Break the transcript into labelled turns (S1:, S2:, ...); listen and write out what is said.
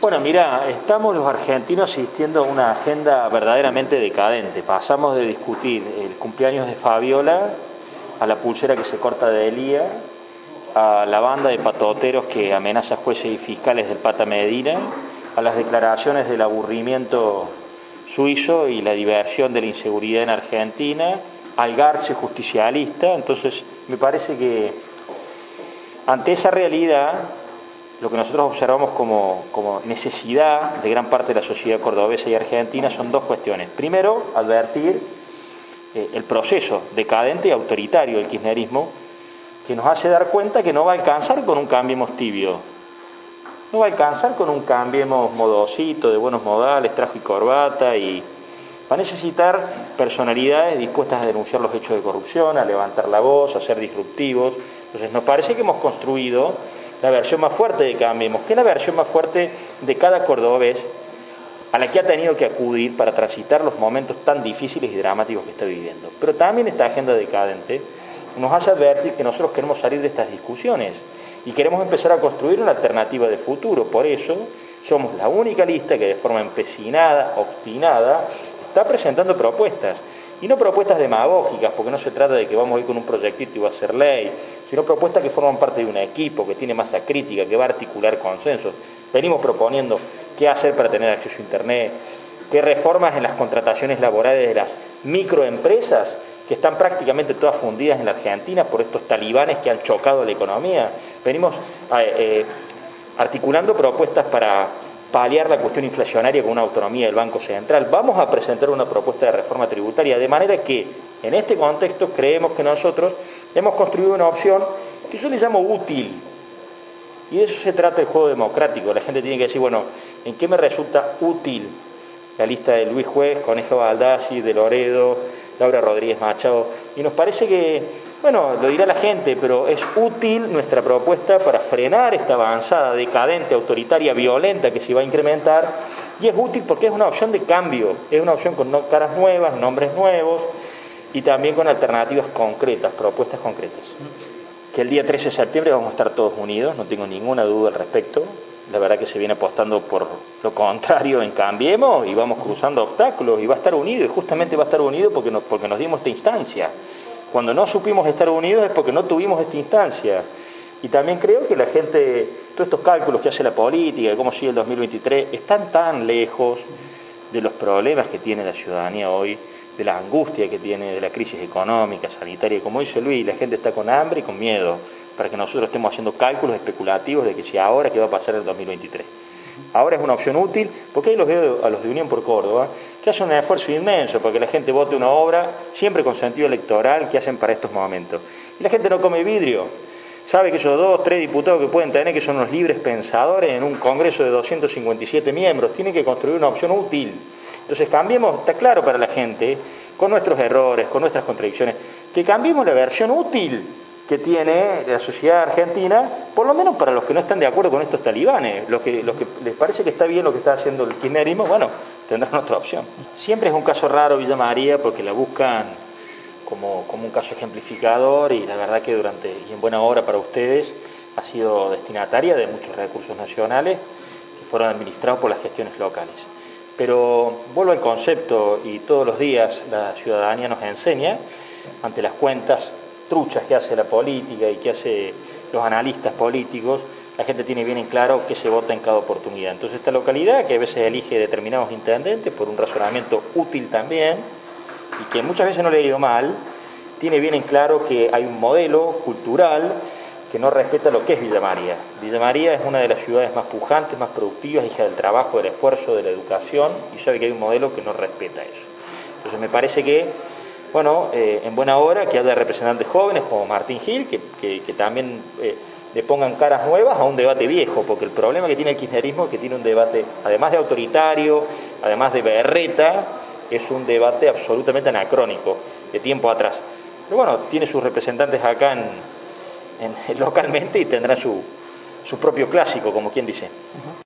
S1: Bueno, mira, estamos los argentinos asistiendo a una agenda verdaderamente decadente. Pasamos de discutir el cumpleaños de Fabiola a la pulsera que se corta de Elía, a la banda de patoteros que amenaza jueces y fiscales del Pata Medina, a las declaraciones del aburrimiento suizo y la diversión de la inseguridad en Argentina, al garche justicialista. Entonces, me parece que ante esa realidad, lo que nosotros observamos como, necesidad de gran parte de la sociedad cordobesa y argentina son dos cuestiones. Primero, advertir eh, el proceso decadente y autoritario del kirchnerismo, que nos hace dar cuenta que no va a alcanzar con un cambiemos tibio, no va a alcanzar con un cambiemos modosito, de buenos modales, traje y corbata, y va a necesitar personalidades dispuestas a denunciar los hechos de corrupción, a levantar la voz, a ser disruptivos. Entonces, nos parece que hemos construido la versión más fuerte de Cambiemos, que es la versión más fuerte de cada cordobés a la que ha tenido que acudir para transitar los momentos tan difíciles y dramáticos que está viviendo. Pero también esta agenda decadente nos hace advertir que nosotros queremos salir de estas discusiones y queremos empezar a construir una alternativa de futuro. Por eso somos la única lista que de forma empecinada, obstinada, está presentando propuestas. Y no propuestas demagógicas, porque no se trata de que vamos a ir con un proyectito y va a ser ley, sino propuestas que forman parte de un equipo, que tiene masa crítica, que va a articular consensos. Venimos proponiendo qué hacer para tener acceso a Internet, qué reformas en las contrataciones laborales de las microempresas, que están prácticamente todas fundidas en la Argentina por estos talibanes que han chocado la economía. Venimos eh, eh, articulando propuestas para paliar la cuestión inflacionaria con una autonomía del Banco Central. Vamos a presentar una propuesta de reforma tributaria, de manera que en este contexto creemos que nosotros hemos construido una opción que yo le llamo útil. Y de eso se trata el juego democrático. La gente tiene que decir, bueno, ¿en qué me resulta útil la lista de Luis Juez, Conejo Baldassi, de Loredo, Laura Rodríguez Machado? Y nos parece que, bueno, lo dirá la gente, pero es útil nuestra propuesta para frenar esta avanzada decadente, autoritaria, violenta que se va a incrementar. Y es útil porque es una opción de cambio, es una opción con caras nuevas, nombres nuevos y también con alternativas concretas, propuestas concretas. Que el día 13 de septiembre vamos a estar todos unidos, no tengo ninguna duda al respecto. La verdad que se viene apostando por lo contrario en Cambiemos y vamos cruzando obstáculos y va a estar unido y justamente va a estar unido porque nos, porque nos dimos esta instancia. Cuando no supimos estar unidos es porque no tuvimos esta instancia. Y también creo que la gente, todos estos cálculos que hace la política, cómo sigue el 2023, están tan lejos de los problemas que tiene la ciudadanía hoy de la angustia que tiene, de la crisis económica, sanitaria. Como dice Luis, la gente está con hambre y con miedo para que nosotros estemos haciendo cálculos especulativos de que si ahora, ¿qué va a pasar en el 2023? Ahora es una opción útil, porque ahí los veo a los de Unión por Córdoba, que hacen un esfuerzo inmenso para que la gente vote una obra, siempre con sentido electoral, que hacen para estos momentos. Y la gente no come vidrio, sabe que esos dos, tres diputados que pueden tener, que son los libres pensadores en un Congreso de 257 miembros, tienen que construir una opción útil entonces cambiemos, está claro para la gente, con nuestros errores, con nuestras contradicciones, que cambiemos la versión útil que tiene la sociedad argentina, por lo menos para los que no están de acuerdo con estos talibanes, los que, les parece que está bien lo que está haciendo el kirchnerismo, bueno, tendrán otra opción. Siempre es un caso raro Villa María porque la buscan como un caso ejemplificador y la verdad que durante, y en buena hora para ustedes, ha sido destinataria de muchos recursos nacionales que fueron administrados por las gestiones locales. Pero vuelvo al concepto y todos los días la ciudadanía nos enseña, ante las cuentas truchas que hace la política y que hace los analistas políticos, la gente tiene bien en claro que se vota en cada oportunidad. Entonces esta localidad, que a veces elige determinados intendentes por un razonamiento útil también, y que muchas veces no le ha ido mal, tiene bien en claro que hay un modelo cultural que no respeta lo que es Villa María. Villa María es una de las ciudades más pujantes, más productivas, hija del trabajo, del esfuerzo, de la educación, y sabe que hay un modelo que no respeta eso. Entonces me parece que, bueno, eh, en buena hora que haya representantes jóvenes como Martín Gil, que, también eh, le pongan caras nuevas a un debate viejo, porque el problema que tiene el kirchnerismo es que tiene un debate, además de autoritario, además de berreta, es un debate absolutamente anacrónico, de tiempo atrás. Pero bueno, tiene sus representantes acá en, localmente y tendrá su, su propio clásico, como quien dice.